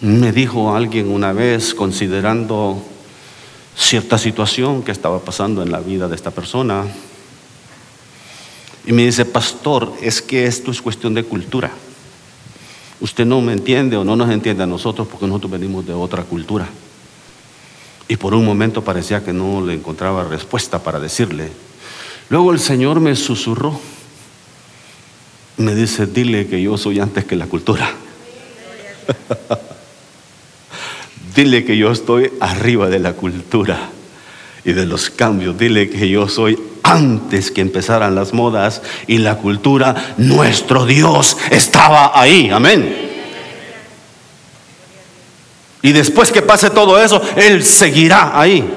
Me dijo alguien una vez, considerando cierta situación que estaba pasando en la vida de esta persona, y me dice, pastor, es que esto es cuestión de cultura. Usted no me entiende o no nos entiende a nosotros porque nosotros venimos de otra cultura. Y por un momento parecía que no le encontraba respuesta para decirle. Luego el Señor me susurró. Me dice, dile que yo soy antes que la cultura. dile que yo estoy arriba de la cultura y de los cambios. Dile que yo soy antes que empezaran las modas y la cultura. Nuestro Dios estaba ahí. Amén. Y después que pase todo eso, Él seguirá ahí.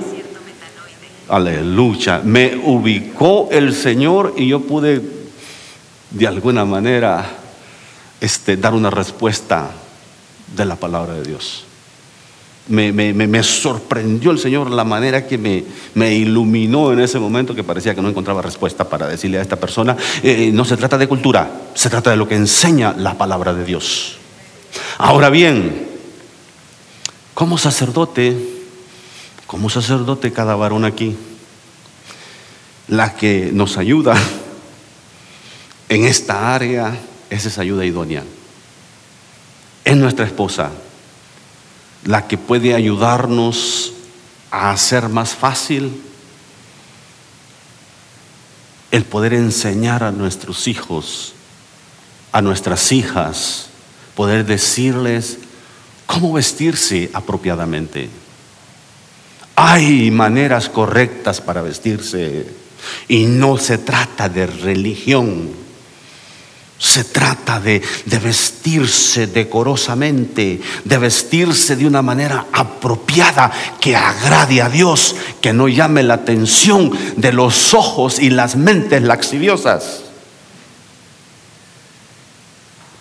Aleluya. Me ubicó el Señor y yo pude de alguna manera este, dar una respuesta de la palabra de Dios. Me, sorprendió el Señor la manera que me, me, iluminó en ese momento que parecía que no encontraba respuesta para decirle a esta persona, eh, no se trata de cultura, se trata de lo que enseña la palabra de Dios. Ahora bien, como sacerdote, como sacerdote cada varón aquí, la que nos ayuda en esta área es esa ayuda idónea. Es nuestra esposa la que puede ayudarnos a hacer más fácil el poder enseñar a nuestros hijos, a nuestras hijas, poder decirles cómo vestirse apropiadamente. Hay maneras correctas para vestirse y no se trata de religión. Se trata de, vestirse decorosamente, de vestirse de una manera apropiada que agrade a Dios, que no llame la atención de los ojos y las mentes laxiviosas.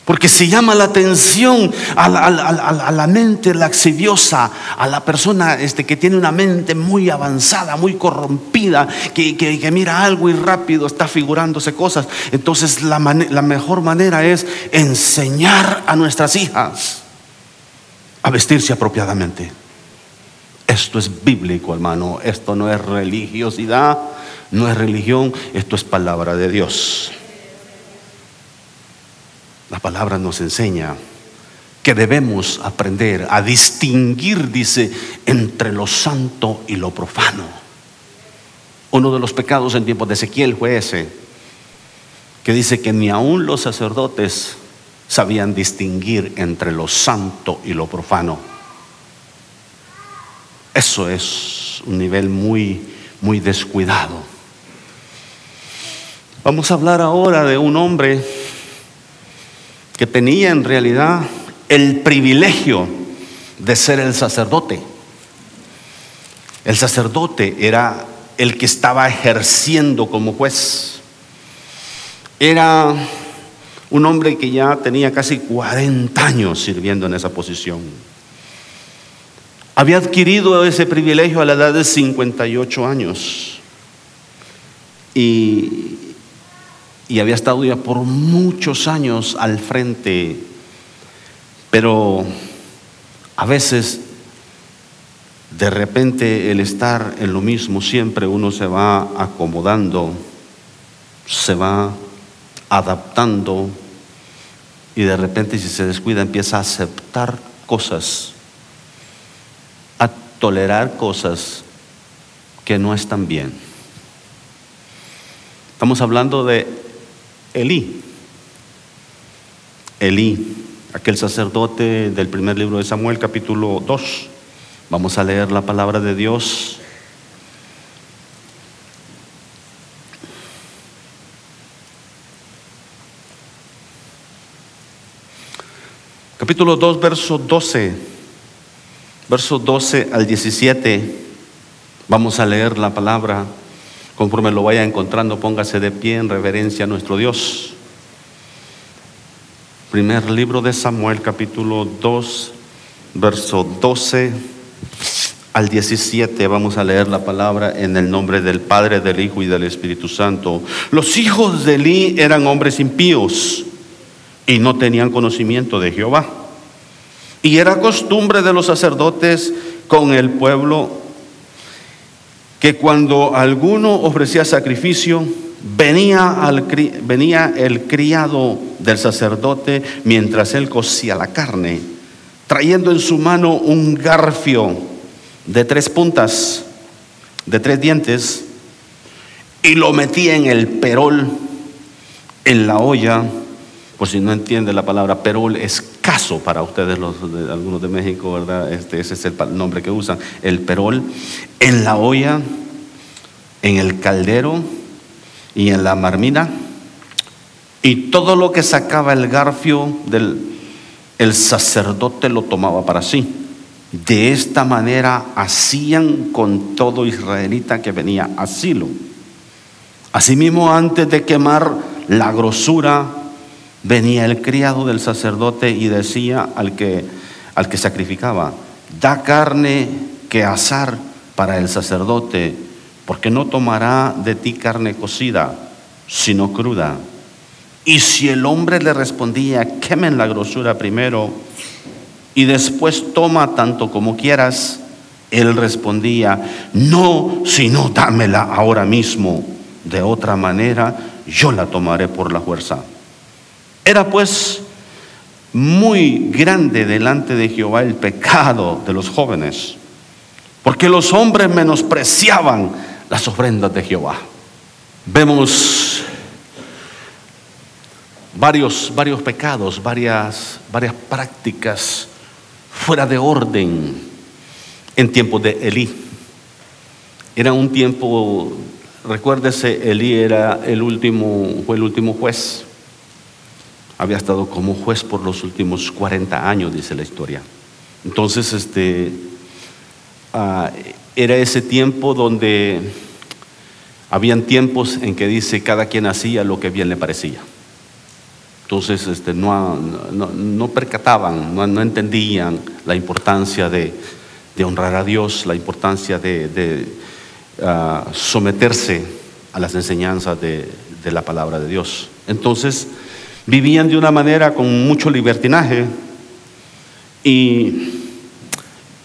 Porque si llama la atención a la, mente laxiviosa, a la persona este, que tiene una mente muy avanzada, muy corrompida, que, mira algo y rápido está figurándose cosas. Entonces la, la mejor manera es enseñar a nuestras hijas a vestirse apropiadamente. Esto es bíblico, hermano. Esto no es religiosidad, no es religión, esto es palabra de Dios. La palabra nos enseña que debemos aprender a distinguir, dice, entre lo santo y lo profano. Uno de los pecados en tiempos de Ezequiel fue ese, que dice que ni aun los sacerdotes sabían distinguir entre lo santo y lo profano. Eso es un nivel muy, muy descuidado. Vamos a hablar ahora de un hombre que tenía en realidad el privilegio de ser el sacerdote. El sacerdote era el que estaba ejerciendo como juez. Era un hombre que ya tenía casi 40 años sirviendo en esa posición. Había adquirido ese privilegio a la edad de 58 años. Y y había estado ya por muchos años al frente, pero a veces de repente el estar en lo mismo siempre uno se va acomodando, se va adaptando y de repente si se descuida empieza a aceptar cosas, a tolerar cosas que no están bien. Estamos hablando de Elí. Elí, aquel sacerdote del primer libro de Samuel, capítulo 2. Vamos a leer la palabra de Dios. Capítulo 2, verso 12. Verso 12 al 17. Vamos a leer la palabra Conforme lo vaya encontrando, póngase de pie en reverencia a nuestro Dios. Primer libro de Samuel, capítulo 2, verso 12 al 17. Vamos a leer la palabra en el nombre del Padre, del Hijo y del Espíritu Santo. Los hijos de Eli eran hombres impíos y no tenían conocimiento de Jehová. Y era costumbre de los sacerdotes con el pueblo que cuando alguno ofrecía sacrificio, venía, venía el criado del sacerdote mientras él cocía la carne, trayendo en su mano un garfio de tres puntas, de tres dientes, y lo metía en el perol, en la olla. Por si no entiende la palabra perol, es caso para ustedes, los de, algunos de México, ¿verdad? Este, ese es el nombre que usan, el perol, en la olla, en el caldero y en la marmina. Y todo lo que sacaba el garfio del el sacerdote lo tomaba para sí. De esta manera hacían con todo israelita que venía a Silo. Asimismo, antes de quemar la grosura, venía el criado del sacerdote y decía al que, al que sacrificaba, da carne que asar para el sacerdote, porque no tomará de ti carne cocida, sino cruda. Y si el hombre le respondía, quemen la grosura primero y después toma tanto como quieras, él respondía, no, sino dámela ahora mismo de otra manera yo la tomaré por la fuerza. Era pues muy grande delante de Jehová el pecado de los jóvenes, porque los hombres menospreciaban las ofrendas de Jehová. Vemos varios, varios pecados, varias, varias prácticas fuera de orden en tiempos de Elí. Era un tiempo Recuérdese, Elí era el último, fue el último juez. Había estado como juez por los últimos 40 años, dice la historia. Entonces, este, ah, era ese tiempo donde habían tiempos en que dice cada quien hacía lo que bien le parecía. Entonces, este, no, no, percataban, no, entendían la importancia de, honrar a Dios, la importancia de someterse a las enseñanzas de, la palabra de Dios. Entonces, vivían de una manera con mucho libertinaje y,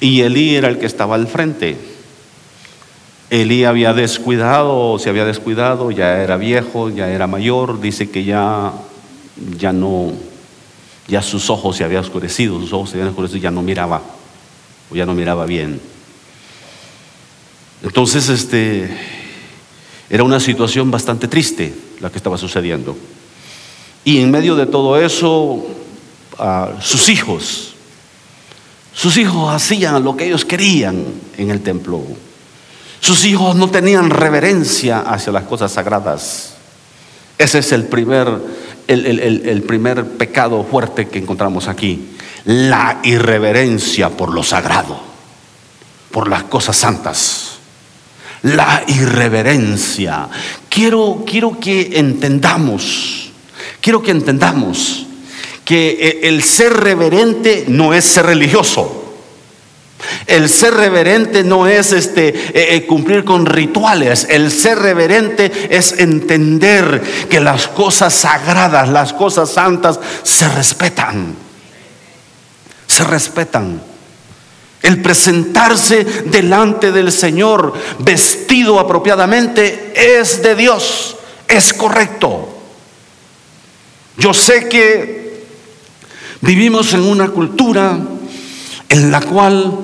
y Elí era el que estaba al frente. Elí había descuidado, se había descuidado, ya era viejo, ya era mayor, dice que ya, ya no, ya sus ojos se habían oscurecido, sus ojos se habían oscurecido, ya no miraba, o ya no miraba bien. Entonces, este, era una situación bastante triste la que estaba sucediendo. Y en medio de todo eso, sus hijos, sus hijos hacían lo que ellos querían en el templo. Sus hijos no tenían reverencia hacia las cosas sagradas. Ese es el primer, el primer pecado fuerte que encontramos aquí. La irreverencia por lo sagrado, por las cosas santas la irreverencia. Quiero, quiero que entendamos, quiero que entendamos que el ser reverente no es ser religioso. El ser reverente no es este, eh, eh, cumplir con rituales. El ser reverente es entender que las cosas sagradas, las cosas santas se respetan. Se respetan. El presentarse delante del Señor vestido apropiadamente es de Dios, es correcto. Yo sé que vivimos en una cultura en la cual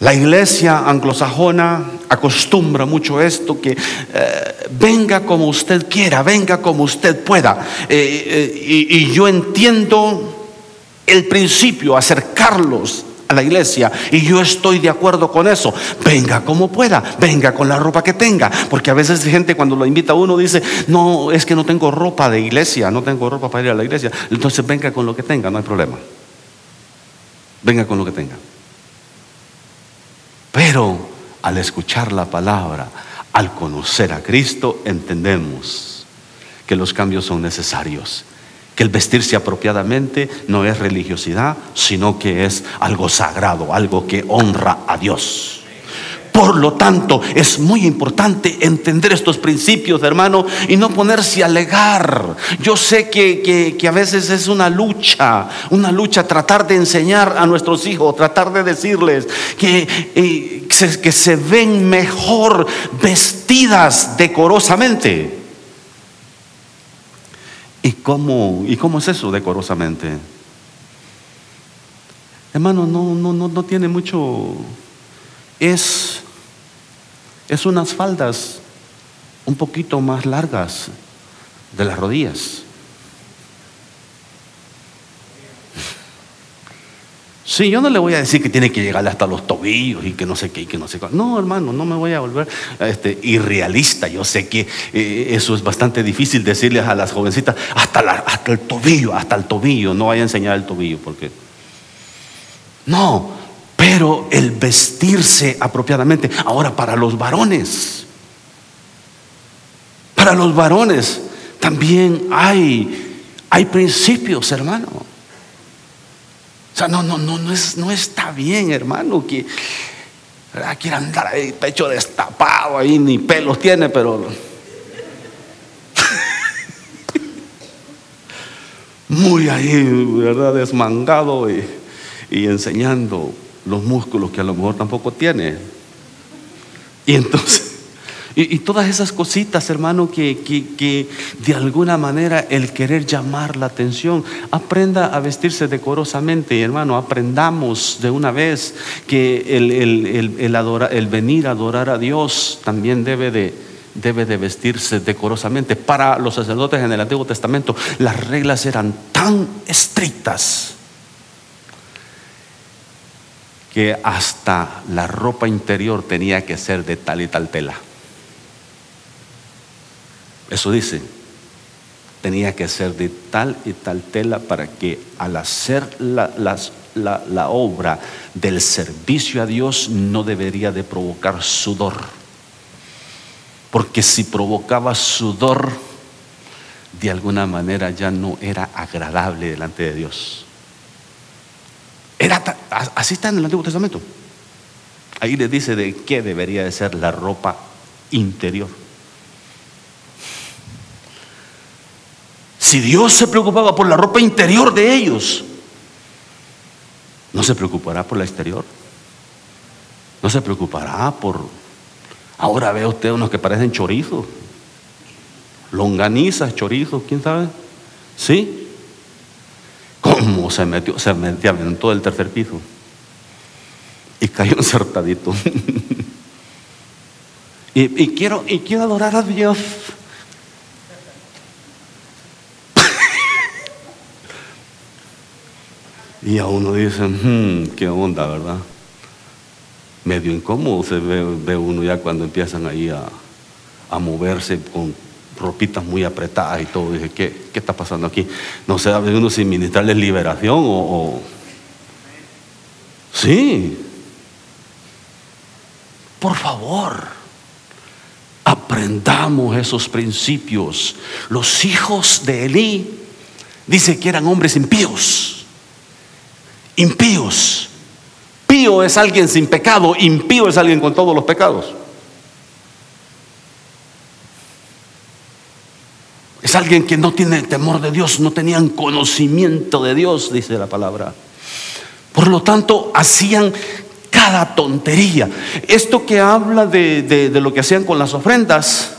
la iglesia anglosajona acostumbra mucho esto, que eh, venga como usted quiera, venga como usted pueda. Eh, eh, y yo entiendo el principio, acercarlos a la iglesia y yo estoy de acuerdo con eso. Venga como pueda, venga con la ropa que tenga, porque a veces gente cuando lo invita a uno dice, no, es que no tengo ropa de iglesia, no tengo ropa para ir a la iglesia. Entonces venga con lo que tenga, no hay problema. Venga con lo que tenga. Pero al escuchar la palabra, al conocer a Cristo, entendemos que los cambios son necesarios que el vestirse apropiadamente no es religiosidad, sino que es algo sagrado, algo que honra a Dios. Por lo tanto, es muy importante entender estos principios, hermano, y no ponerse a alegar. Yo sé que, a veces es una lucha, una lucha tratar de enseñar a nuestros hijos, tratar de decirles que, eh, que se ven mejor vestidas decorosamente. ¿Y cómo, ¿Y cómo es eso decorosamente? Hermano, no, no, no, no tiene mucho. Es, es unas faldas un poquito más largas de las rodillas. Sí, yo no le voy a decir que tiene que llegarle hasta los tobillos y que no sé qué y que no sé qué. No, hermano, no me voy a volver este, irrealista. Yo sé que eh, eso es bastante difícil decirles a las jovencitas hasta, hasta el tobillo, hasta el tobillo. No vaya a enseñar el tobillo porque. No, pero el vestirse apropiadamente. Ahora, para los varones, para los varones también hay, hay principios, hermano sea, no, no, no, no, es, no está bien, hermano, que quiere andar ahí, pecho destapado, ahí ni pelos tiene, pero... Muy ahí, ¿verdad? Desmangado y, y enseñando los músculos que a lo mejor tampoco tiene. Y entonces y, todas esas cositas, hermano, que, de alguna manera el querer llamar la atención, aprenda a vestirse decorosamente, hermano, aprendamos de una vez que el, el, venir a adorar a Dios también debe de, debe de vestirse decorosamente. Para los sacerdotes en el Antiguo Testamento las reglas eran tan estrictas que hasta la ropa interior tenía que ser de tal y tal tela. Eso dice, tenía que ser de tal y tal tela para que al hacer la, obra del servicio a Dios no debería de provocar sudor. Porque si provocaba sudor, de alguna manera ya no era agradable delante de Dios. Era, así está en el Antiguo Testamento. Ahí le dice de qué debería de ser la ropa interior. Si Dios se preocupaba por la ropa interior de ellos, ¿no se preocupará por la exterior? ¿No se preocupará por... Ahora ve usted unos que parecen chorizos, longanizas, chorizos, ¿quién sabe? ¿Sí? ¿Cómo se metió? Se metió en todo el tercer piso y cayó encertadito. y, y, quiero, y quiero adorar a Dios. Y a uno dice, hmm, qué onda, ¿verdad? Medio incómodo se ve, uno ya cuando empiezan ahí a, moverse con ropitas muy apretadas y todo. Dice, ¿qué, qué está pasando aquí? No sé, uno sin ministrarles liberación o, o... Sí. Por favor, aprendamos esos principios. Los hijos de Elí dice que eran hombres impíos impíos. Pío es alguien sin pecado, impío es alguien con todos los pecados. Es alguien que no tiene temor de Dios, no tenían conocimiento de Dios, dice la palabra. Por lo tanto, hacían cada tontería. Esto que habla de, lo que hacían con las ofrendas,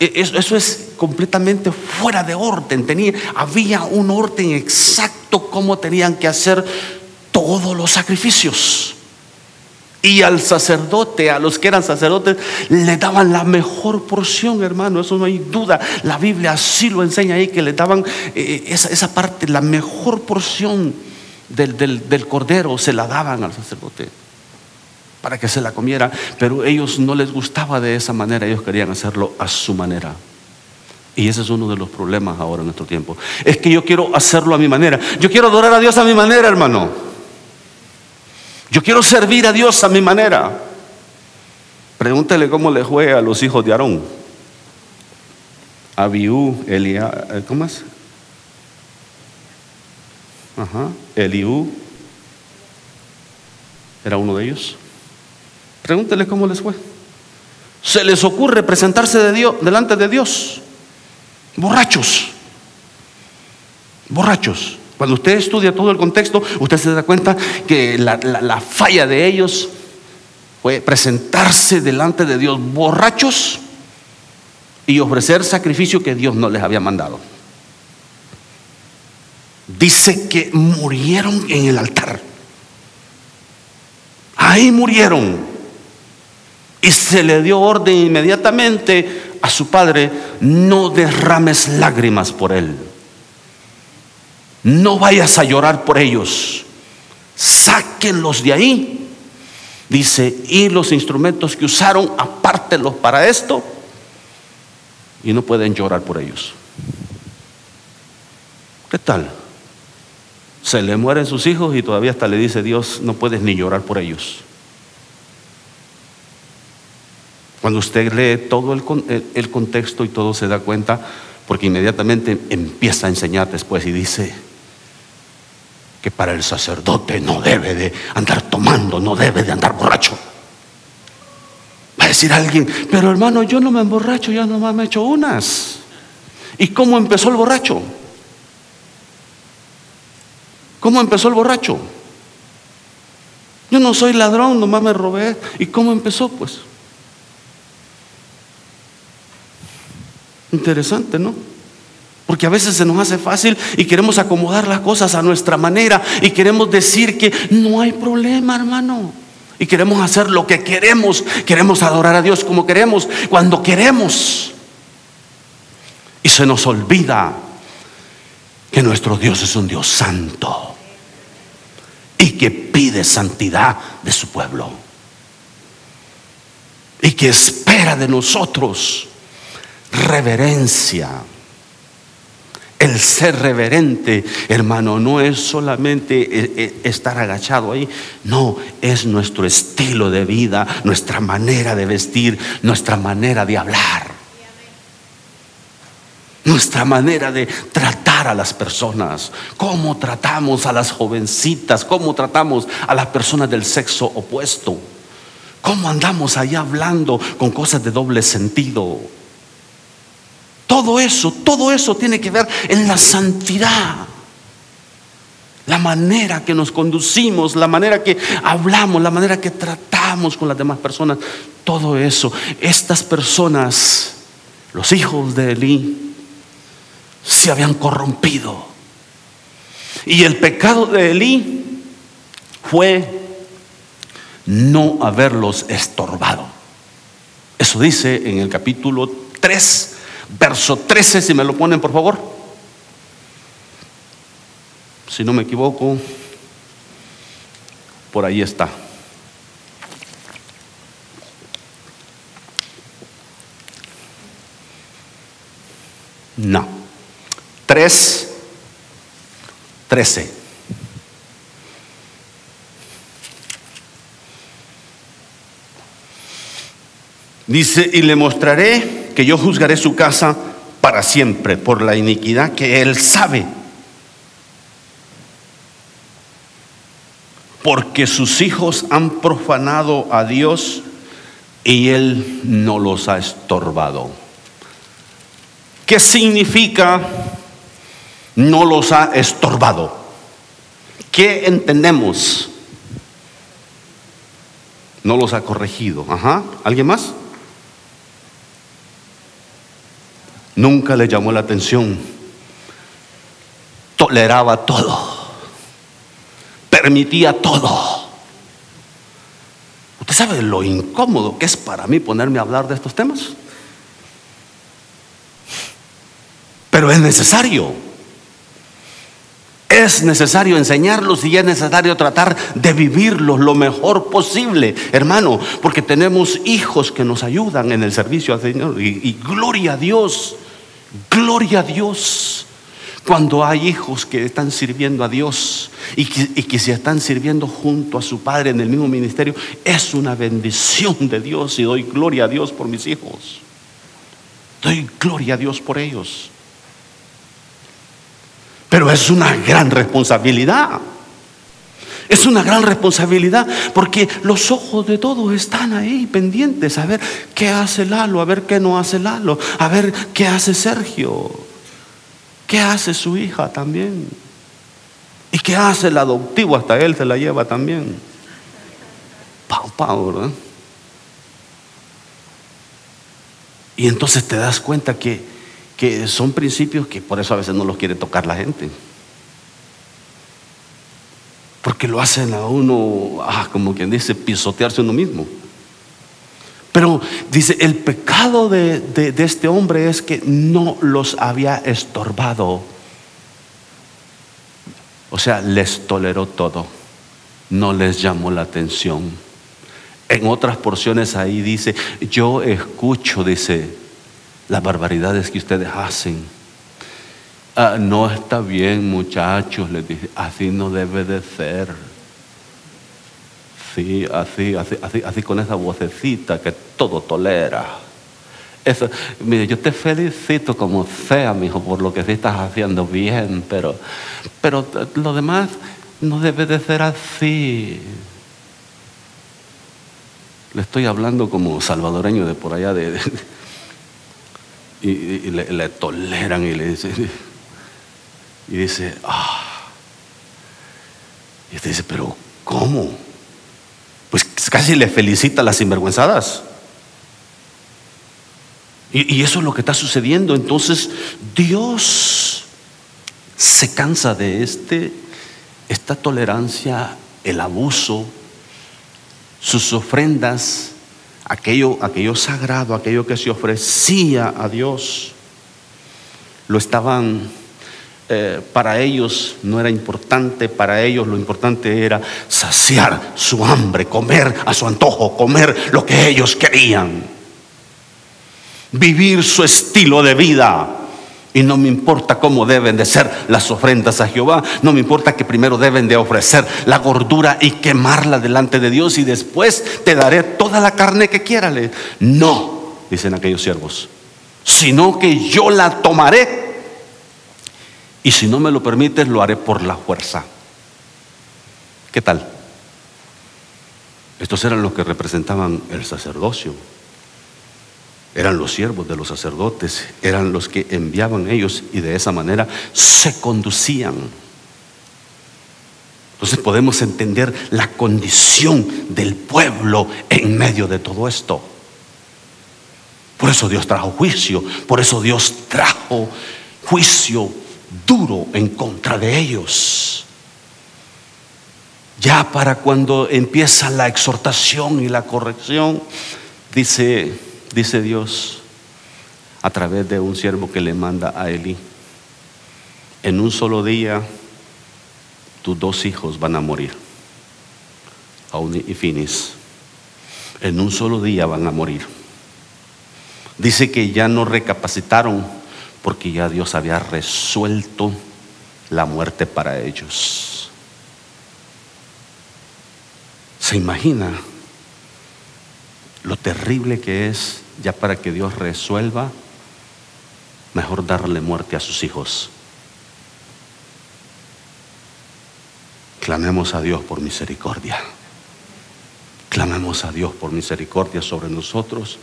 eso, es completamente fuera de orden. Tenía, había un orden exacto cómo tenían que hacer todos los sacrificios. Y al sacerdote, a los que eran sacerdotes, le daban la mejor porción, hermano. Eso no hay duda. La Biblia así lo enseña ahí, que le daban eh, esa, parte, la mejor porción del, del cordero, se la daban al sacerdote para que se la comiera, pero ellos no les gustaba de esa manera, ellos querían hacerlo a su manera. Y ese es uno de los problemas ahora en nuestro tiempo. Es que yo quiero hacerlo a mi manera. Yo quiero adorar a Dios a mi manera, hermano. Yo quiero servir a Dios a mi manera. Pregúntele cómo le fue a los hijos de Aarón. Abiú, Elia, eh, ¿cómo es? Ajá, Eliú. ¿Era uno de ellos? Pregúntele cómo les fue. Se les ocurre presentarse de Dios, delante de Dios. Borrachos. Borrachos. Cuando usted estudia todo el contexto, usted se da cuenta que la, la falla de ellos fue presentarse delante de Dios borrachos y ofrecer sacrificio que Dios no les había mandado. Dice que murieron en el altar. Ahí murieron. Y se le dio orden inmediatamente a su padre, no derrames lágrimas por él. No vayas a llorar por ellos. Sáquenlos de ahí. Dice, y los instrumentos que usaron, apártelos para esto. Y no pueden llorar por ellos. ¿Qué tal? Se le mueren sus hijos y todavía hasta le dice Dios, no puedes ni llorar por ellos. Cuando usted lee todo el, contexto y todo se da cuenta, porque inmediatamente empieza a enseñar después y dice que para el sacerdote no debe de andar tomando, no debe de andar borracho. Va a decir alguien, pero hermano, yo no me emborracho, ya nomás me he hecho unas. ¿Y cómo empezó el borracho? ¿Cómo empezó el borracho? Yo no soy ladrón, nomás me robé. ¿Y cómo empezó? Pues interesante, ¿no? Porque a veces se nos hace fácil y queremos acomodar las cosas a nuestra manera y queremos decir que no hay problema, hermano. Y queremos hacer lo que queremos, queremos adorar a Dios como queremos, cuando queremos. Y se nos olvida que nuestro Dios es un Dios santo y que pide santidad de su pueblo. Y que espera de nosotros reverencia. El ser reverente, hermano, no es solamente eh, eh, estar agachado ahí, no, es nuestro estilo de vida, nuestra manera de vestir, nuestra manera de hablar, nuestra manera de tratar a las personas, cómo tratamos a las jovencitas, cómo tratamos a las personas del sexo opuesto, cómo andamos allá hablando con cosas de doble sentido. Todo eso, todo eso tiene que ver en la santidad. La manera que nos conducimos, la manera que hablamos, la manera que tratamos con las demás personas, todo eso. Estas personas, los hijos de Elí, se habían corrompido. Y el pecado de Elí fue no haberlos estorbado. Eso dice en el capítulo 3 verso 13, si me lo ponen por favor. Si no me equivoco, por ahí está. No. 3, 13. Dice, y le mostraré que yo juzgaré su casa para siempre por la iniquidad que él sabe. Porque sus hijos han profanado a Dios y él no los ha estorbado. ¿Qué significa no los ha estorbado? ¿Qué entendemos? No los ha corregido. Ajá. ¿Alguien más? Nunca le llamó la atención. Toleraba todo. Permitía todo. ¿Usted sabe lo incómodo que es para mí ponerme a hablar de estos temas? Pero es necesario. Es necesario enseñarlos y es necesario tratar de vivirlos lo mejor posible, hermano, porque tenemos hijos que nos ayudan en el servicio al Señor y, y gloria a Dios. Gloria a Dios. Cuando hay hijos que están sirviendo a Dios y que, se están sirviendo junto a su padre en el mismo ministerio, es una bendición de Dios y doy gloria a Dios por mis hijos. Doy gloria a Dios por ellos. Pero es una gran responsabilidad. Es una gran responsabilidad porque los ojos de todos están ahí pendientes a ver qué hace Lalo, a ver qué no hace Lalo, a ver qué hace Sergio, qué hace su hija también. ¿Y qué hace el adoptivo? Hasta él se la lleva también. Pau, pau, ¿verdad? Y entonces te das cuenta que, que son principios que por eso a veces no los quiere tocar la gente. Porque lo hacen a uno, ah, como quien dice, pisotearse uno mismo. Pero dice, el pecado de, de, este hombre es que no los había estorbado. O sea, les toleró todo, no les llamó la atención. En otras porciones ahí dice, yo escucho, dice, las barbaridades que ustedes hacen. Ah, no está bien, muchachos, les dije, así no debe de ser. Sí, así, así, así, así con esa vocecita que todo tolera. Eso, mire, yo te felicito como sea, mi hijo, por lo que sí estás haciendo bien, pero, pero lo demás no debe de ser así. Le estoy hablando como salvadoreño de por allá de, y, le, le, toleran y le dicen y dice, ah. Y usted dice, pero ¿cómo? Pues casi le felicita las sinvergüenzadas. Y, y eso es lo que está sucediendo. Entonces, Dios se cansa de este, esta tolerancia, el abuso, sus ofrendas, aquello, aquello sagrado, aquello que se ofrecía a Dios, lo estaban eh, para ellos no era importante, para ellos lo importante era saciar su hambre, comer a su antojo, comer lo que ellos querían, vivir su estilo de vida. Y no me importa cómo deben de ser las ofrendas a Jehová, no me importa que primero deben de ofrecer la gordura y quemarla delante de Dios y después te daré toda la carne que quieras. No, dicen aquellos siervos, sino que yo la tomaré y si no me lo permites, lo haré por la fuerza. ¿Qué tal? Estos eran los que representaban el sacerdocio. Eran los siervos de los sacerdotes, eran los que enviaban ellos y de esa manera se conducían. Entonces podemos entender la condición del pueblo en medio de todo esto. Por eso Dios trajo juicio, por eso Dios trajo juicio duro en contra de ellos. Ya para cuando empieza la exhortación y la corrección, dice, dice Dios a través de un siervo que le manda a Eli, en un solo día tus dos hijos van a morir, Auni y Finis. En un solo día van a morir. Dice que ya no recapacitaron porque ya Dios había resuelto la muerte para ellos. ¿Se imagina lo terrible que es ya para que Dios resuelva? Mejor darle muerte a sus hijos. Clamemos a Dios por misericordia. Clamemos a Dios por misericordia sobre nosotros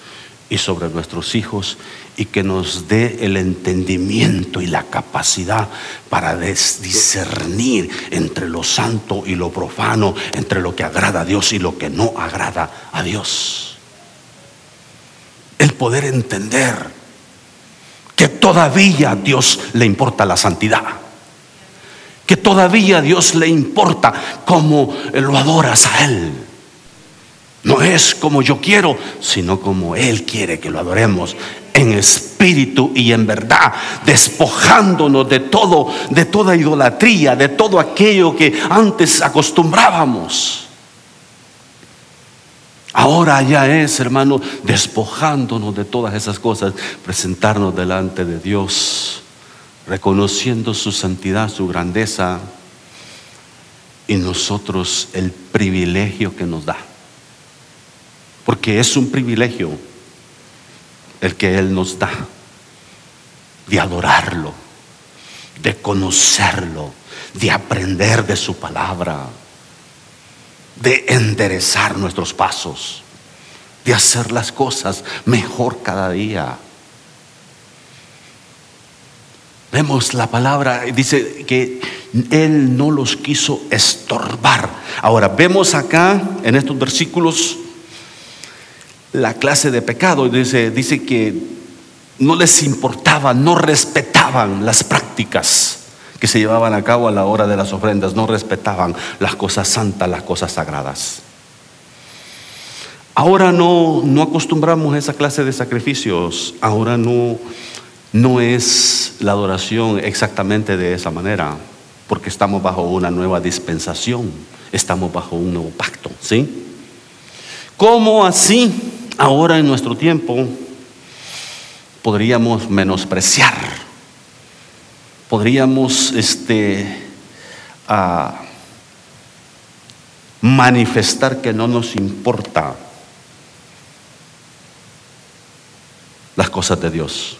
y sobre nuestros hijos y que nos dé el entendimiento y la capacidad para discernir entre lo santo y lo profano, entre lo que agrada a Dios y lo que no agrada a Dios. El poder entender que todavía a Dios le importa la santidad. Que todavía a Dios le importa cómo lo adoras a Él no es como yo quiero, sino como Él quiere que lo adoremos en espíritu y en verdad, despojándonos de todo, de toda idolatría, de todo aquello que antes acostumbrábamos. Ahora ya es, hermano, despojándonos de todas esas cosas, presentarnos delante de Dios, reconociendo su santidad, su grandeza y nosotros el privilegio que nos da porque es un privilegio el que Él nos da de adorarlo, de conocerlo, de aprender de su palabra. de enderezar nuestros pasos, de hacer las cosas mejor cada día. Vemos la palabra, dice que Él no los quiso estorbar. Ahora, vemos acá en estos versículos la clase de pecado. Dice, dice que no les importaba, no respetaban las prácticas que se llevaban a cabo a la hora de las ofrendas, no respetaban las cosas santas, las cosas sagradas. Ahora no, no acostumbramos a esa clase de sacrificios, ahora no no es la adoración exactamente de esa manera, porque estamos bajo una nueva dispensación, estamos bajo un nuevo pacto, ¿sí? ¿Cómo así ahora en nuestro tiempo podríamos menospreciar? Podríamos este, manifestar que no nos importa las cosas de Dios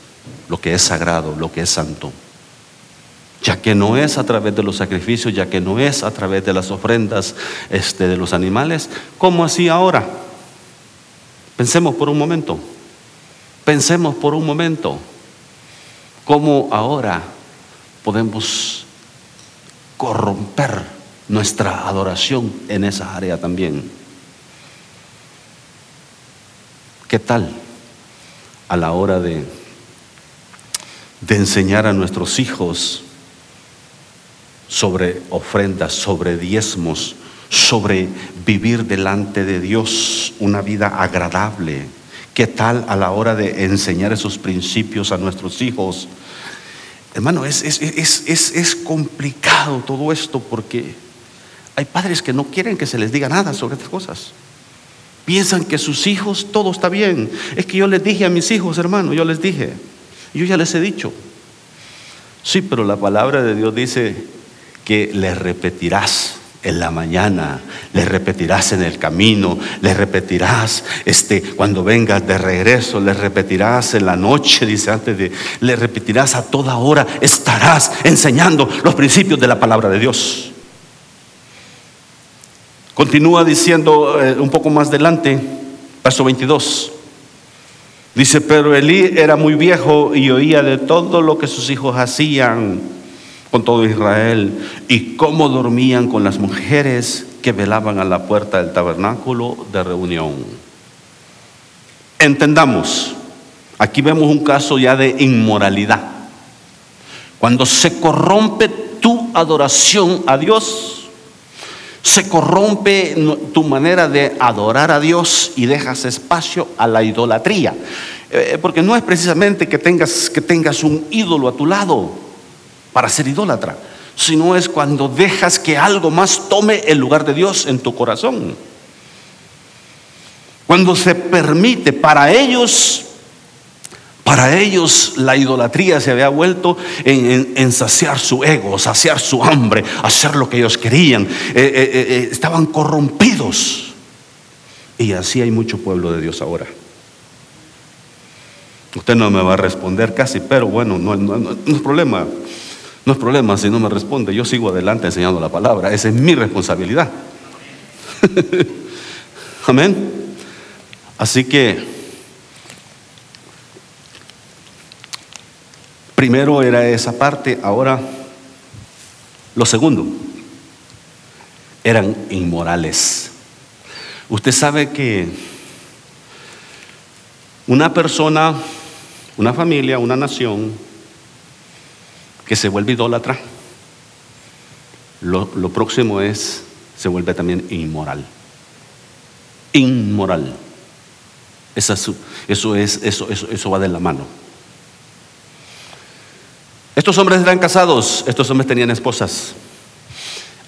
lo que es sagrado, lo que es santo. Ya que no es a través de los sacrificios, ya que no es a través de las ofrendas este, de los animales, ¿cómo así ahora? Pensemos por un momento, pensemos por un momento, ¿cómo ahora podemos corromper nuestra adoración en esa área también? ¿Qué tal a la hora de de enseñar a nuestros hijos sobre ofrendas, sobre diezmos, sobre vivir delante de Dios una vida agradable. ¿Qué tal a la hora de enseñar esos principios a nuestros hijos? Hermano, es, es, es, es, complicado todo esto porque hay padres que no quieren que se les diga nada sobre estas cosas. Piensan que sus hijos todo está bien. Es que yo les dije a mis hijos, hermano, yo les dije, yo ya les he dicho. Sí, pero la palabra de Dios dice que le repetirás en la mañana, le repetirás en el camino, le repetirás este cuando vengas de regreso, le repetirás en la noche, dice antes de le repetirás a toda hora, estarás enseñando los principios de la palabra de Dios. Continúa diciendo eh, un poco más adelante, verso 22. Dice, pero Elí era muy viejo y oía de todo lo que sus hijos hacían con todo Israel y cómo dormían con las mujeres que velaban a la puerta del tabernáculo de reunión. Entendamos, aquí vemos un caso ya de inmoralidad. Cuando se corrompe tu adoración a Dios, se corrompe tu manera de adorar a Dios y dejas espacio a la idolatría. Eh, porque no es precisamente que tengas, que tengas un ídolo a tu lado para ser idólatra, sino es cuando dejas que algo más tome el lugar de Dios en tu corazón. Cuando se permite para ellos para ellos la idolatría se había vuelto en, saciar su ego, saciar su hambre, hacer lo que ellos querían. Eh, eh, eh, estaban corrompidos. Y así hay mucho pueblo de Dios ahora. Usted no me va a responder casi, pero bueno, no, no es problema. No es problema si no me responde. Yo sigo adelante enseñando la palabra. Esa es mi responsabilidad. Amén. Así que Primero era esa parte, ahora lo segundo, eran inmorales. Usted sabe que una persona, una familia, una nación que se vuelve idólatra, lo, próximo es, se vuelve también inmoral. Inmoral. Eso, eso, es, eso, eso, eso va de la mano. Estos hombres eran casados, estos hombres tenían esposas.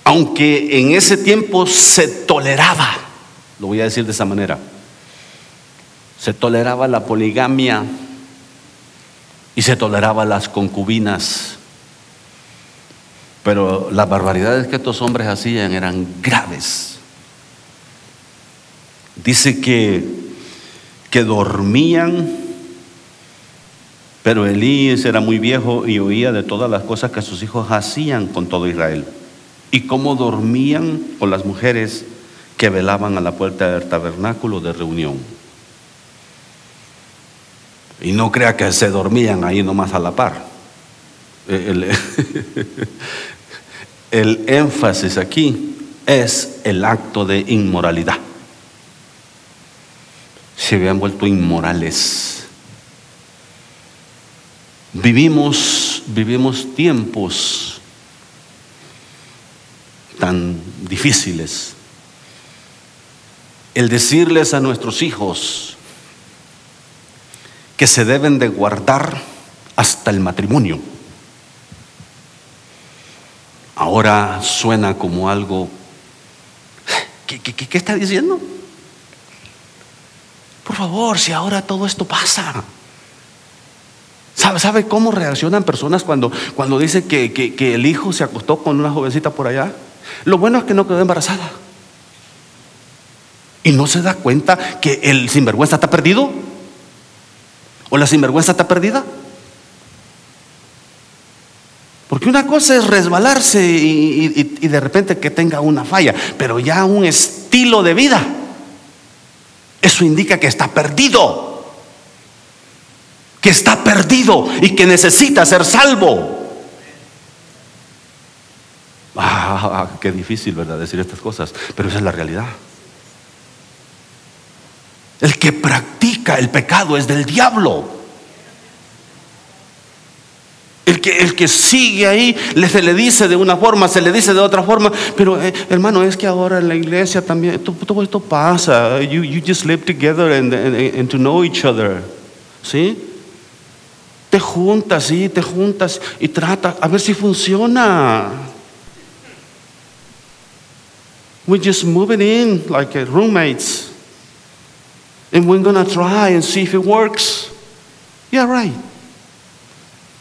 Aunque en ese tiempo se toleraba, lo voy a decir de esa manera, se toleraba la poligamia y se toleraba las concubinas. Pero las barbaridades que estos hombres hacían eran graves. Dice que, que dormían pero Elías era muy viejo y oía de todas las cosas que sus hijos hacían con todo Israel y cómo dormían con las mujeres que velaban a la puerta del tabernáculo de reunión. Y no crea que se dormían ahí nomás a la par. El, el énfasis aquí es el acto de inmoralidad. Se habían vuelto inmorales. Vivimos, vivimos tiempos tan difíciles. El decirles a nuestros hijos que se deben de guardar hasta el matrimonio. Ahora suena como algo... ¿Qué, qué está diciendo? Por favor, si ahora todo esto pasa. ¿Sabe, ¿Sabe cómo reaccionan personas cuando, cuando dicen que, que el hijo se acostó con una jovencita por allá? Lo bueno es que no quedó embarazada. Y no se da cuenta que el sinvergüenza está perdido. ¿O la sinvergüenza está perdida? Porque una cosa es resbalarse y, de repente que tenga una falla, pero ya un estilo de vida, eso indica que está perdido, que está perdido y que necesita ser salvo. Ah, qué difícil, ¿verdad? Decir estas cosas, pero esa es la realidad. El que practica el pecado es del diablo. El que, el que sigue ahí se le dice de una forma, se le dice de otra forma, pero eh, hermano, es que ahora en la iglesia también todo, esto pasa. You, you, just live together and, and, to know each other. ¿Sí? Te juntas, sí, te juntas y trata a ver si funciona. We're just moving in like roommates. And we're to try and see if it works. Yeah, right.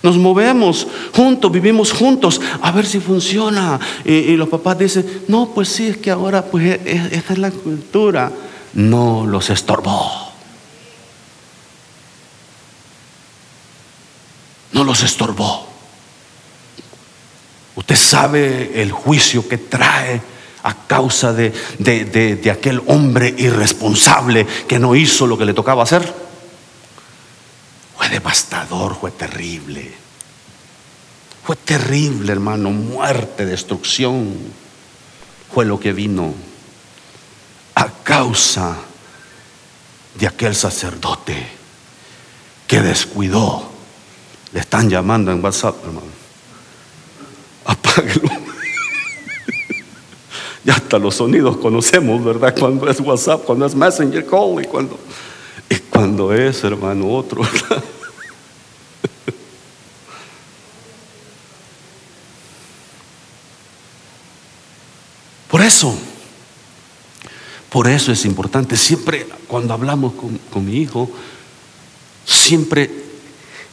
Nos movemos juntos, vivimos juntos, a ver si funciona. Y, los papás dicen, no, pues sí, es que ahora, pues e, e, esta es la cultura. No los estorbó. No los estorbó. Usted sabe el juicio que trae a causa de, de, aquel hombre irresponsable que no hizo lo que le tocaba hacer. Fue devastador, fue terrible. Fue terrible, hermano, muerte, destrucción. Fue lo que vino a causa de aquel sacerdote que descuidó. Le están llamando en WhatsApp, hermano. Apáguelo. Ya hasta los sonidos conocemos, ¿verdad? Cuando es WhatsApp, cuando es Messenger Call y cuando, cuando es, hermano, otro. Por eso, por eso es importante, siempre cuando hablamos con, con mi hijo, siempre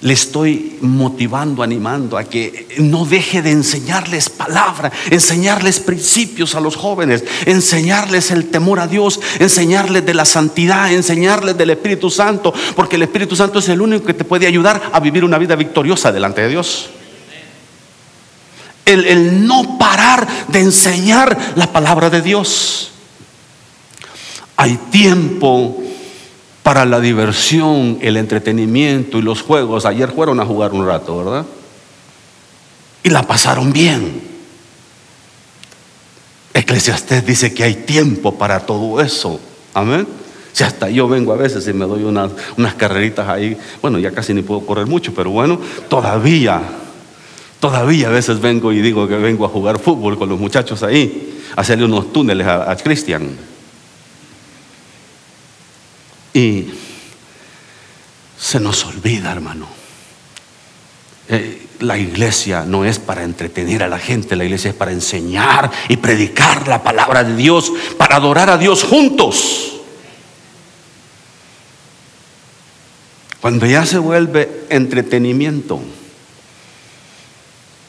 le estoy motivando, animando a que no deje de enseñarles palabra, enseñarles principios a los jóvenes, enseñarles el temor a Dios, enseñarles de la santidad, enseñarles del Espíritu Santo, porque el Espíritu Santo es el único que te puede ayudar a vivir una vida victoriosa delante de Dios. El, no parar de enseñar la palabra de Dios. Hay tiempo para la diversión, el entretenimiento y los juegos. Ayer fueron a jugar un rato, ¿verdad? Y la pasaron bien. Eclesiastés dice que hay tiempo para todo eso. Amén. Si hasta yo vengo a veces y me doy unas, carreritas ahí, bueno, ya casi ni puedo correr mucho, pero bueno, todavía, todavía a veces vengo y digo que vengo a jugar fútbol con los muchachos ahí, a hacerle unos túneles a, a Cristian. Y se nos olvida, hermano. Eh, la iglesia no es para entretener a la gente, la iglesia es para enseñar y predicar la palabra de Dios, para adorar a Dios juntos. Cuando ya se vuelve entretenimiento,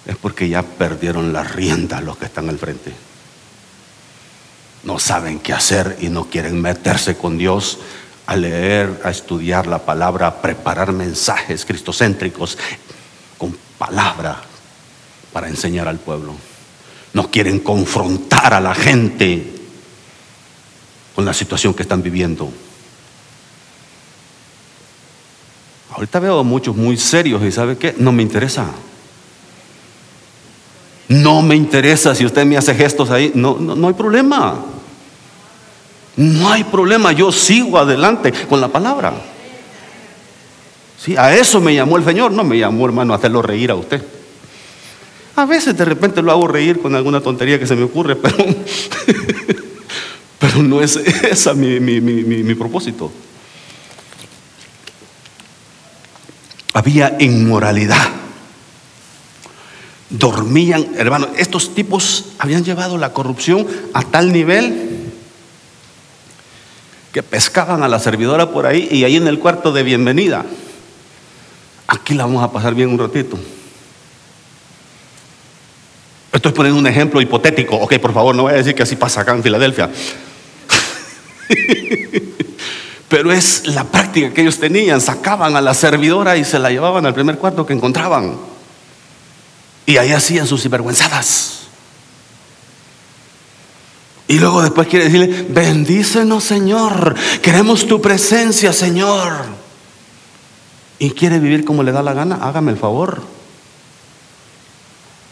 es porque ya perdieron la rienda los que están al frente. No saben qué hacer y no quieren meterse con Dios a leer, a estudiar la palabra, a preparar mensajes cristocéntricos con palabra para enseñar al pueblo. No quieren confrontar a la gente. con la situación que están viviendo. Ahorita veo a muchos muy serios y ¿sabe qué? No me interesa. No me interesa si usted me hace gestos ahí. No, no, no hay problema. No hay problema. Yo sigo adelante con la palabra. Sí, a eso me llamó el Señor. No me llamó, hermano, a hacerlo reír a usted. A veces de repente lo hago reír con alguna tontería que se me ocurre, pero, pero no es esa mi, mi, mi, mi propósito. Había inmoralidad. Dormían, hermano, estos tipos habían llevado la corrupción a tal nivel que pescaban a la servidora por ahí y ahí en el cuarto de bienvenida. Aquí la vamos a pasar bien un ratito. Estoy poniendo un ejemplo hipotético. Ok, por favor, no voy a decir que así pasa acá en Filadelfia. Pero es la práctica que ellos tenían. Sacaban a la servidora y se la llevaban al primer cuarto que encontraban. Y ahí hacían sus sinvergüenzadas. Y luego después quiere decirle, bendícenos Señor, queremos tu presencia Señor. Y quiere vivir como le da la gana, hágame el favor.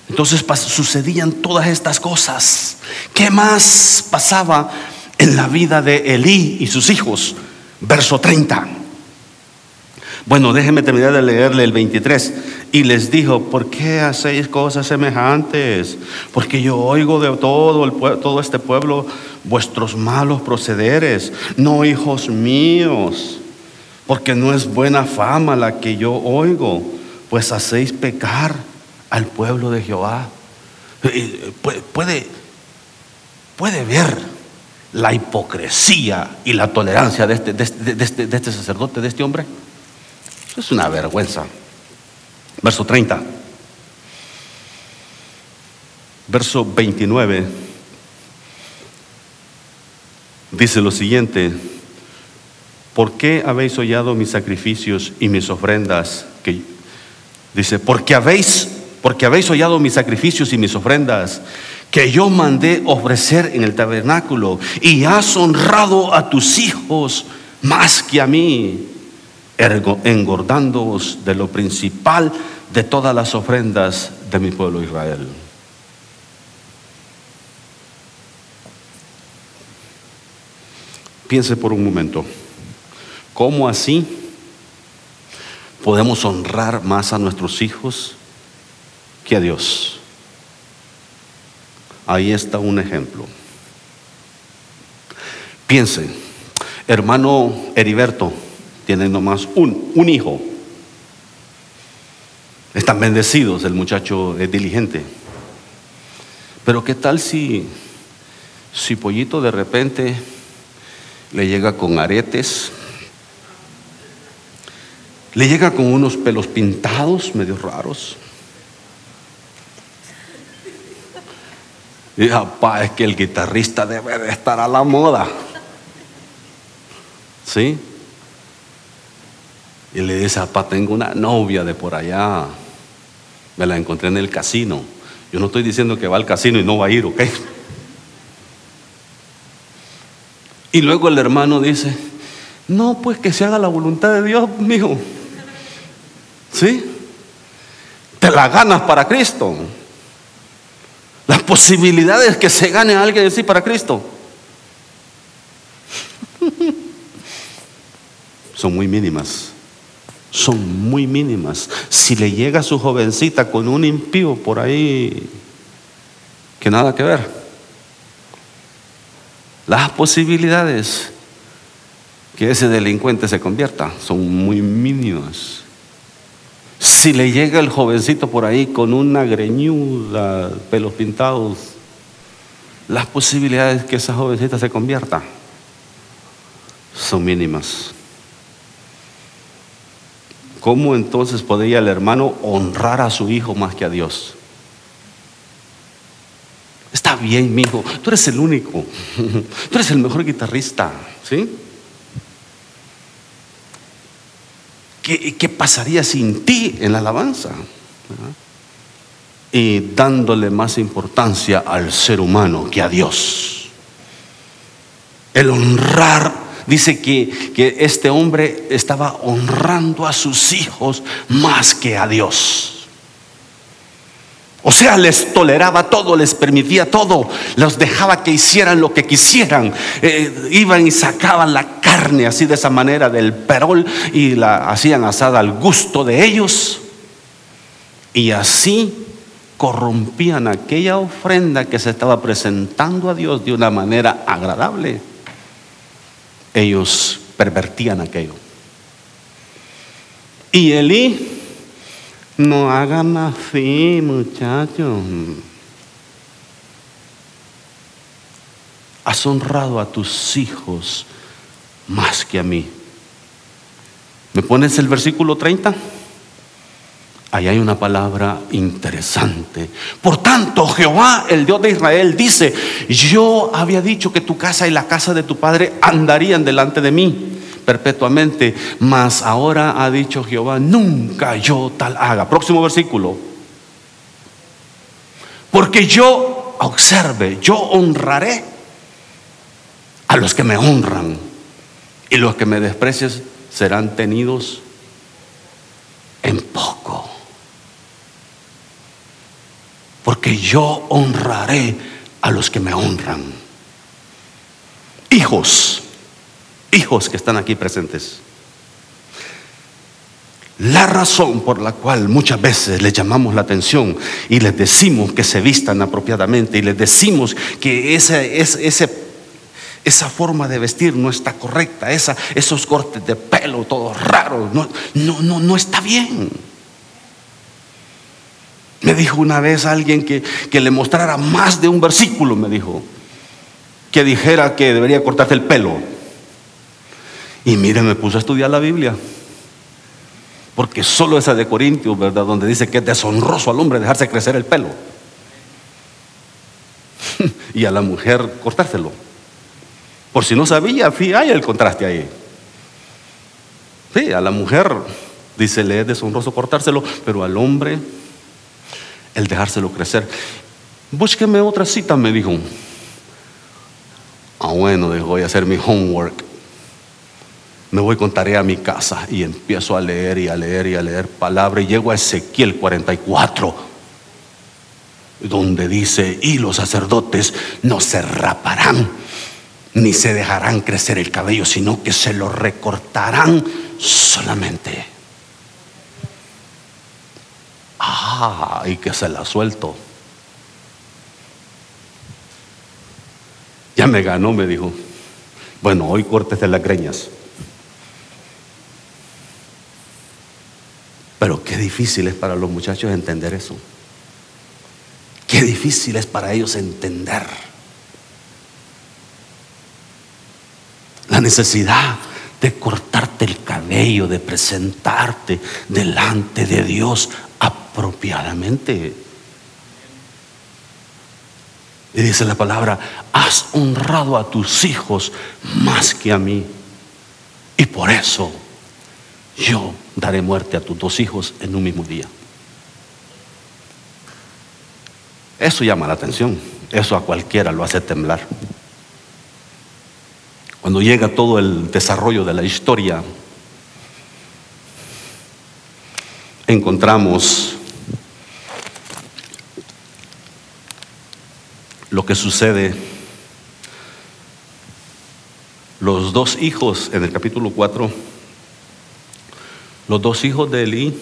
Entonces sucedían todas estas cosas. ¿Qué más pasaba en la vida de Elí y sus hijos? Verso 30. Bueno, déjenme terminar de leerle el 23. Y les dijo, ¿por qué hacéis cosas semejantes? Porque yo oigo de todo, el, todo este pueblo vuestros malos procederes, no hijos míos, porque no es buena fama la que yo oigo, pues hacéis pecar al pueblo de Jehová. Puede, puede ver la hipocresía y la tolerancia de este, de este, este, este sacerdote, de este hombre. Es una vergüenza. Verso 30. Verso 29. Dice lo siguiente. ¿Por qué habéis hollado mis sacrificios y mis ofrendas? Que, dice, porque habéis, porque habéis hollado mis sacrificios y mis ofrendas que yo mandé ofrecer en el tabernáculo y has honrado a tus hijos más que a mí engordándoos de lo principal de todas las ofrendas de mi pueblo Israel. Piense por un momento, ¿cómo así podemos honrar más a nuestros hijos que a Dios? Ahí está un ejemplo. Piense, hermano Heriberto, tiene nomás un, un hijo. Están bendecidos, el muchacho es diligente. Pero ¿qué tal si, si Pollito de repente le llega con aretes, le llega con unos pelos pintados, medio raros? Y papá, es que el guitarrista debe de estar a la moda. ¿Sí? Y le dice, papá, tengo una novia de por allá. Me la encontré en el casino. Yo no estoy diciendo que va al casino y no va a ir, ¿ok? Y luego el hermano dice, no, pues que se haga la voluntad de Dios, mijo. ¿Sí? Te la ganas para Cristo. Las posibilidades que se gane a alguien así para Cristo son muy mínimas son muy mínimas. Si le llega a su jovencita con un impío por ahí, que nada que ver. Las posibilidades que ese delincuente se convierta son muy mínimas. Si le llega el jovencito por ahí con una greñuda, pelos pintados, las posibilidades que esa jovencita se convierta son mínimas. ¿Cómo entonces podría el hermano honrar a su hijo más que a Dios? Está bien, mi hijo, tú eres el único, tú eres el mejor guitarrista, ¿sí? ¿Qué, qué pasaría sin ti en la alabanza? Y dándole más importancia al ser humano que a Dios. El honrar, dice que, que este hombre estaba honrando a sus hijos más que a Dios. O sea, les toleraba todo, les permitía todo, los dejaba que hicieran lo que quisieran. Eh, iban y sacaban la carne así de esa manera del perol y la hacían asada al gusto de ellos. Y así corrompían aquella ofrenda que se estaba presentando a Dios de una manera agradable. Ellos pervertían aquello. Y Elí no hagan así, muchachos. Has honrado a tus hijos más que a mí. ¿Me pones el versículo 30? Ahí hay una palabra interesante. Por tanto, Jehová, el Dios de Israel, dice, yo había dicho que tu casa y la casa de tu padre andarían delante de mí perpetuamente, mas ahora ha dicho Jehová, nunca yo tal haga. Próximo versículo. Porque yo, observe, yo honraré a los que me honran y los que me desprecian serán tenidos en poco. Porque yo honraré a los que me honran. Hijos, hijos que están aquí presentes. La razón por la cual muchas veces les llamamos la atención y les decimos que se vistan apropiadamente y les decimos que ese, esa forma de vestir no está correcta, esa, esos cortes de pelo todos raros, no, no, no, no está bien. Me dijo una vez alguien que, que le mostrara más de un versículo, me dijo, que dijera que debería cortarse el pelo. Y mire, me puse a estudiar la Biblia. Porque solo esa de Corintios, ¿verdad? Donde dice que es deshonroso al hombre dejarse crecer el pelo. y a la mujer cortárselo. Por si no sabía, hay el contraste ahí. Sí, a la mujer, dice, le es deshonroso cortárselo, pero al hombre, el dejárselo crecer. Búsqueme otra cita, me dijo. Ah, bueno, voy a hacer mi homework me voy con tarea a mi casa y empiezo a leer y a leer y a leer palabra y llego a Ezequiel 44, donde dice, y los sacerdotes no se raparán, ni se dejarán crecer el cabello, sino que se lo recortarán solamente. Ah, y que se la suelto. Ya me ganó, me dijo. Bueno, hoy de las greñas. Pero qué difícil es para los muchachos entender eso. Qué difícil es para ellos entender la necesidad de cortarte el cabello, de presentarte delante de Dios apropiadamente. Y dice la palabra, has honrado a tus hijos más que a mí. Y por eso yo daré muerte a tus dos hijos en un mismo día. Eso llama la atención, eso a cualquiera lo hace temblar. Cuando llega todo el desarrollo de la historia, encontramos lo que sucede. Los dos hijos en el capítulo 4 los dos hijos de Elí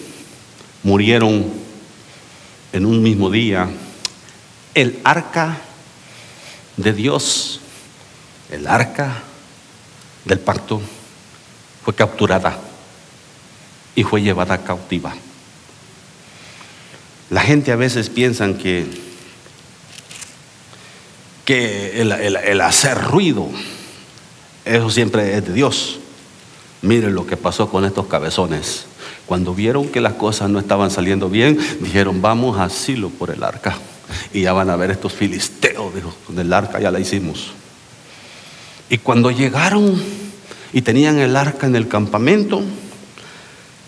murieron en un mismo día. El arca de Dios, el arca del pacto, fue capturada y fue llevada cautiva. La gente a veces piensa que, que el hacer ruido, eso siempre es de Dios. Miren lo que pasó con estos cabezones. Cuando vieron que las cosas no estaban saliendo bien, dijeron, vamos a asilo por el arca. Y ya van a ver estos filisteos, dijo, con el arca ya la hicimos. Y cuando llegaron y tenían el arca en el campamento,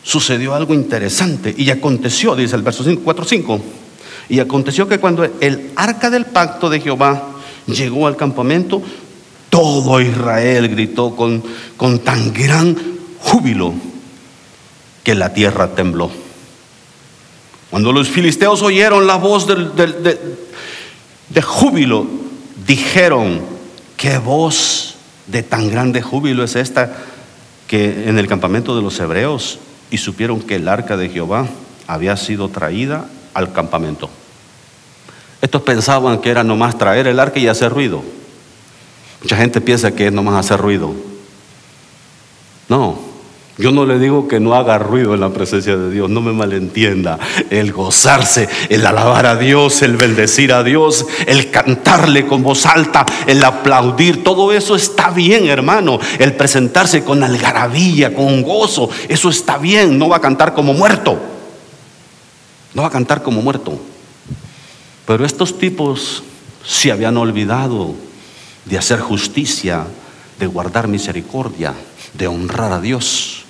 sucedió algo interesante. Y aconteció, dice el verso 4, 5, y aconteció que cuando el arca del pacto de Jehová llegó al campamento, todo Israel gritó con, con tan gran júbilo que la tierra tembló. Cuando los filisteos oyeron la voz de, de júbilo, dijeron, ¿qué voz de tan grande júbilo es esta que en el campamento de los hebreos y supieron que el arca de Jehová había sido traída al campamento? Estos pensaban que era nomás traer el arca y hacer ruido. Mucha gente piensa que es nomás hacer ruido. No, yo no le digo que no haga ruido en la presencia de Dios, no me malentienda. El gozarse, el alabar a Dios, el bendecir a Dios, el cantarle con voz alta, el aplaudir, todo eso está bien, hermano. El presentarse con algarabía, con gozo, eso está bien. No va a cantar como muerto. No va a cantar como muerto. Pero estos tipos se habían olvidado de hacer justicia, de guardar misericordia, de honrar a Dios.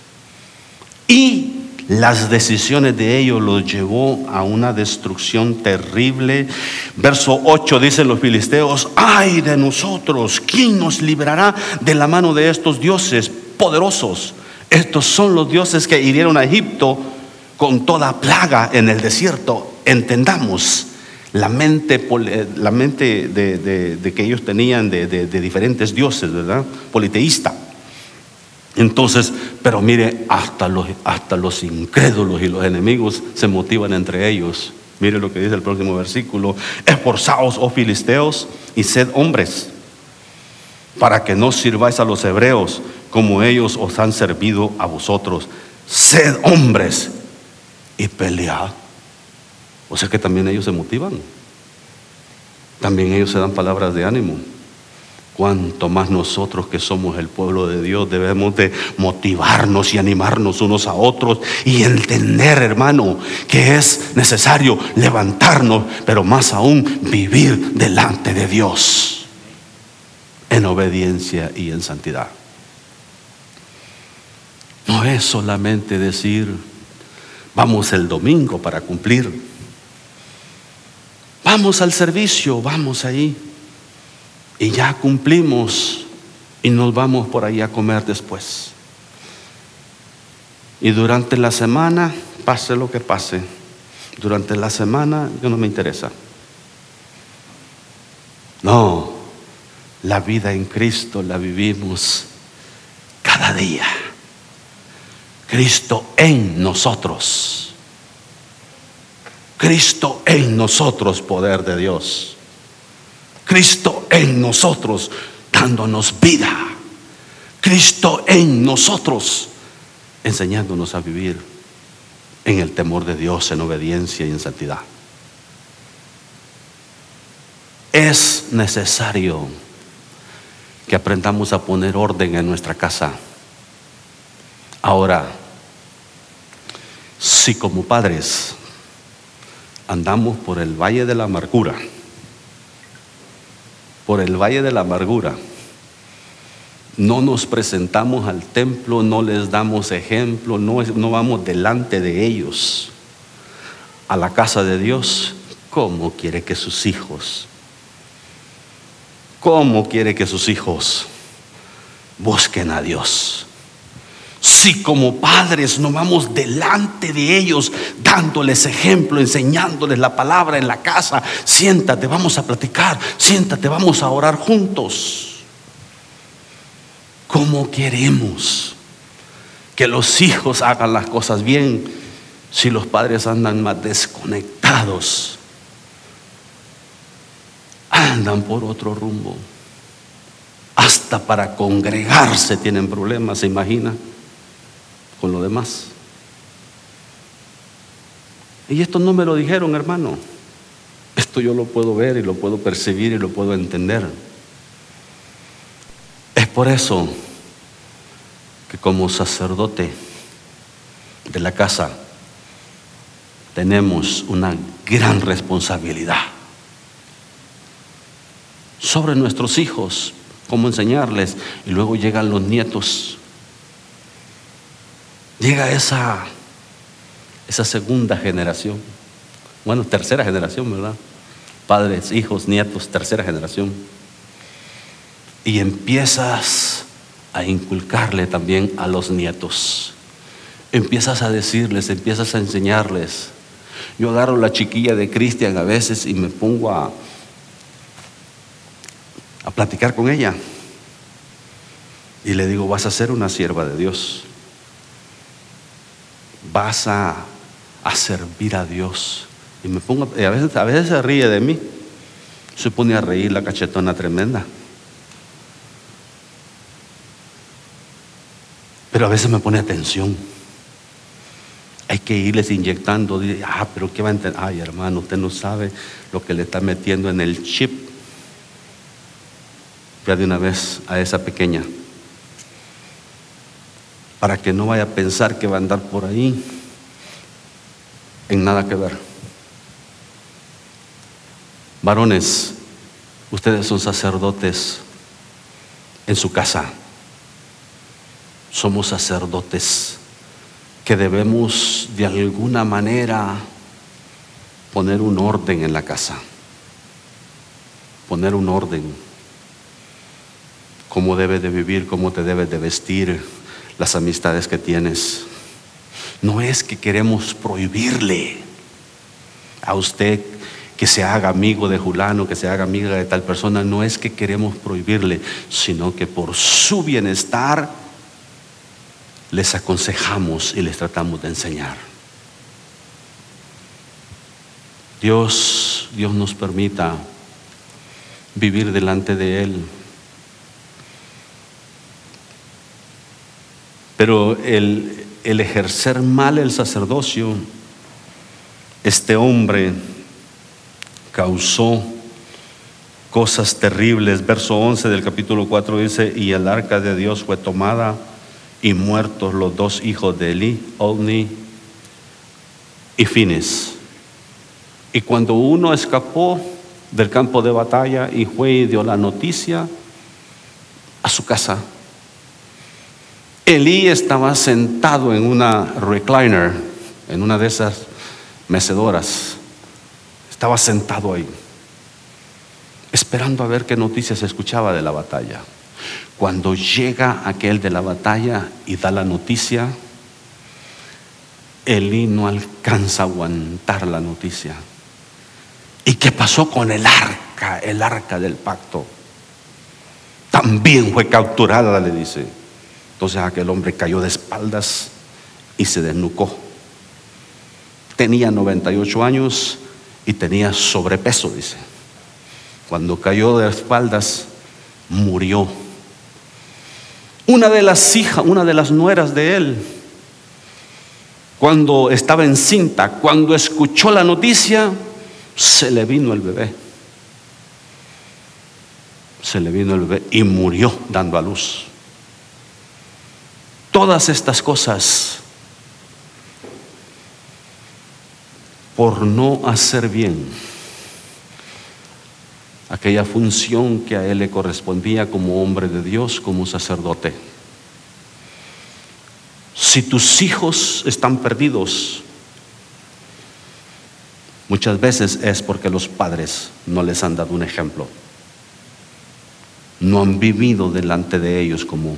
Y las decisiones de ellos los llevó a una destrucción terrible. Verso 8 dicen los filisteos, ay de nosotros, ¿quién nos librará de la mano de estos dioses poderosos? Estos son los dioses que hirieron a Egipto con toda plaga en el desierto. Entendamos, la mente, la mente de, que ellos tenían de, diferentes dioses, ¿verdad? Politeísta. Entonces, pero mire, hasta los, hasta los incrédulos y los enemigos se motivan entre ellos. Mire lo que dice el próximo versículo. Esforzaos, oh filisteos, y sed hombres, para que no sirváis a los hebreos como ellos os han servido a vosotros. Sed hombres y pelead. O sea que también ellos se motivan. También ellos se dan palabras de ánimo. Cuanto más nosotros que somos el pueblo de Dios debemos de motivarnos y animarnos unos a otros y entender, hermano, que es necesario levantarnos, pero más aún vivir delante de Dios en obediencia y en santidad. No es solamente decir, vamos el domingo para cumplir Vamos al servicio, vamos ahí. Y ya cumplimos y nos vamos por ahí a comer después. Y durante la semana, pase lo que pase, durante la semana yo no me interesa. No, la vida en Cristo la vivimos cada día. Cristo en nosotros. Cristo en nosotros, poder de Dios. Cristo en nosotros, dándonos vida. Cristo en nosotros, enseñándonos a vivir en el temor de Dios, en obediencia y en santidad. Es necesario que aprendamos a poner orden en nuestra casa. Ahora, si como padres andamos por el valle de la amargura, por el valle de la amargura. No nos presentamos al templo, no les damos ejemplo, no, vamos delante de ellos a la casa de Dios. ¿Cómo quiere que sus hijos, cómo quiere que sus hijos busquen a Dios? Si como padres no vamos delante de ellos, dándoles ejemplo, enseñándoles la palabra en la casa, siéntate, vamos a platicar, siéntate, vamos a orar juntos. ¿Cómo queremos que los hijos hagan las cosas bien si los padres andan más desconectados? Andan por otro rumbo. Hasta para congregarse tienen problemas, ¿se imagina? Con lo demás. Y esto no me lo dijeron, hermano. Esto yo lo puedo ver y lo puedo percibir y lo puedo entender. Es por eso que como sacerdote de la casa tenemos una gran responsabilidad sobre nuestros hijos, cómo enseñarles. Y luego llegan los nietos llega esa, esa segunda generación, bueno, tercera generación, ¿verdad? Padres, hijos, nietos, tercera generación. y empiezas a inculcarle también a los nietos. Empiezas a decirles, empiezas a enseñarles. Yo agarro la chiquilla de Cristian a veces y me pongo a, a platicar con ella. Y le digo, vas a ser una sierva de Dios. Vas a, a servir a Dios. Y me pongo, a veces, a veces se ríe de mí. Se pone a reír la cachetona tremenda. Pero a veces me pone atención. Hay que irles inyectando. ah, pero ¿qué va a entender? Ay, hermano, usted no sabe lo que le está metiendo en el chip. Ya de una vez a esa pequeña. Para que no vaya a pensar que va a andar por ahí en nada que ver. Varones, ustedes son sacerdotes en su casa. Somos sacerdotes que debemos de alguna manera poner un orden en la casa, poner un orden, cómo debe de vivir, cómo te debes de vestir, las amistades que tienes. No es que queremos prohibirle a usted que se haga amigo de Julano, que se haga amiga de tal persona, no es que queremos prohibirle, sino que por su bienestar les aconsejamos y les tratamos de enseñar. Dios, Dios nos permita vivir delante de Él. Pero el, el ejercer mal el sacerdocio, este hombre causó cosas terribles. Verso 11 del capítulo 4 dice, y el arca de Dios fue tomada y muertos los dos hijos de Eli, Ovni y Fines. Y cuando uno escapó del campo de batalla y fue y dio la noticia a su casa, Elí estaba sentado en una recliner, en una de esas mecedoras. Estaba sentado ahí, esperando a ver qué noticias escuchaba de la batalla. Cuando llega aquel de la batalla y da la noticia, Elí no alcanza a aguantar la noticia. ¿Y qué pasó con el arca, el arca del pacto? También fue capturada, le dice. Entonces aquel hombre cayó de espaldas y se desnucó. Tenía 98 años y tenía sobrepeso, dice. Cuando cayó de espaldas, murió una de las hijas, una de las nueras de él, cuando estaba encinta, cuando escuchó la noticia, se le vino el bebé. Se le vino el bebé y murió dando a luz. Todas estas cosas por no hacer bien aquella función que a él le correspondía como hombre de Dios, como sacerdote. Si tus hijos están perdidos, muchas veces es porque los padres no les han dado un ejemplo. No han vivido delante de ellos como,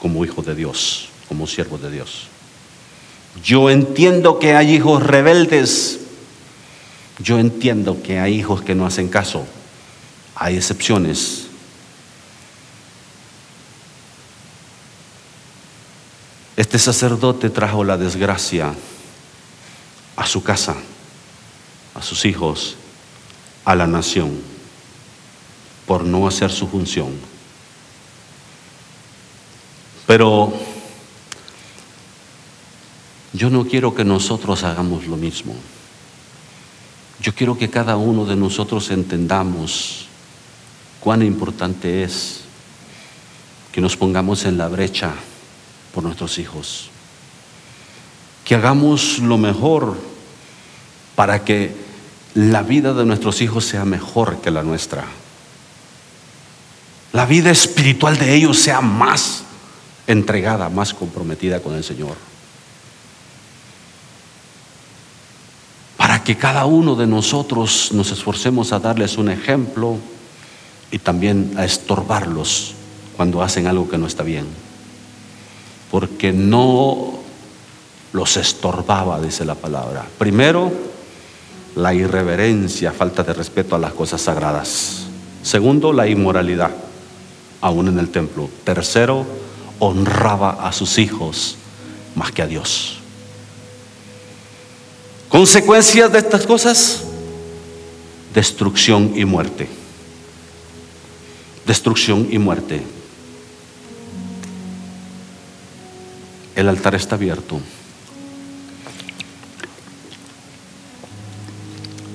como hijo de Dios, como siervo de Dios. Yo entiendo que hay hijos rebeldes. Yo entiendo que hay hijos que no hacen caso. Hay excepciones. Este sacerdote trajo la desgracia a su casa, a sus hijos, a la nación, por no hacer su función. Pero yo no quiero que nosotros hagamos lo mismo. Yo quiero que cada uno de nosotros entendamos cuán importante es que nos pongamos en la brecha por nuestros hijos. Que hagamos lo mejor para que la vida de nuestros hijos sea mejor que la nuestra. La vida espiritual de ellos sea más entregada, más comprometida con el Señor. Que cada uno de nosotros nos esforcemos a darles un ejemplo y también a estorbarlos cuando hacen algo que no está bien. Porque no los estorbaba, dice la palabra. Primero, la irreverencia, falta de respeto a las cosas sagradas. Segundo, la inmoralidad, aún en el templo. Tercero, honraba a sus hijos más que a Dios. Consecuencias de estas cosas, destrucción y muerte. Destrucción y muerte. El altar está abierto.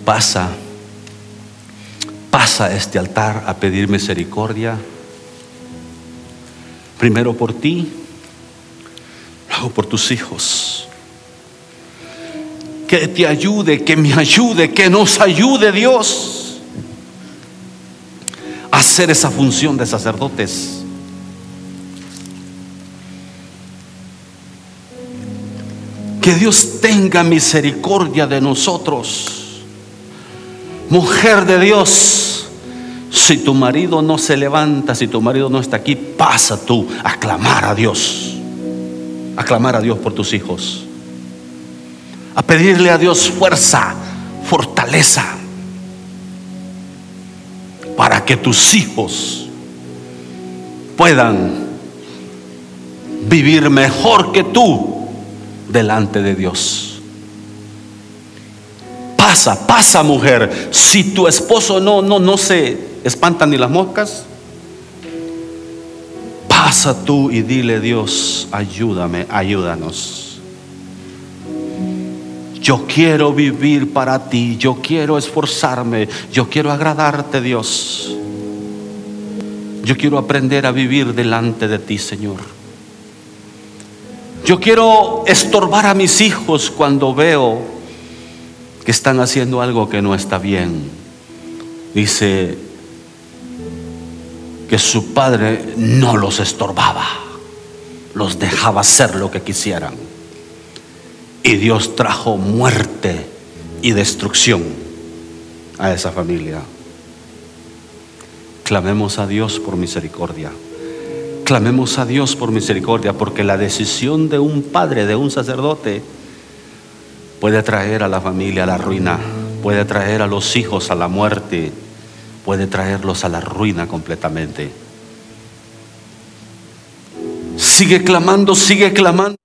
Pasa, pasa este altar a pedir misericordia. Primero por ti, luego por tus hijos. Que te ayude, que me ayude, que nos ayude Dios a hacer esa función de sacerdotes. Que Dios tenga misericordia de nosotros. Mujer de Dios, si tu marido no se levanta, si tu marido no está aquí, pasa tú a clamar a Dios. A clamar a Dios por tus hijos. A pedirle a Dios fuerza, fortaleza, para que tus hijos puedan vivir mejor que tú delante de Dios. Pasa, pasa mujer. Si tu esposo no, no, no se espanta ni las moscas, pasa tú y dile Dios, ayúdame, ayúdanos. Yo quiero vivir para ti, yo quiero esforzarme, yo quiero agradarte Dios. Yo quiero aprender a vivir delante de ti, Señor. Yo quiero estorbar a mis hijos cuando veo que están haciendo algo que no está bien. Dice que su padre no los estorbaba, los dejaba hacer lo que quisieran. Y Dios trajo muerte y destrucción a esa familia. Clamemos a Dios por misericordia. Clamemos a Dios por misericordia, porque la decisión de un padre, de un sacerdote, puede traer a la familia a la ruina, puede traer a los hijos a la muerte, puede traerlos a la ruina completamente. Sigue clamando, sigue clamando.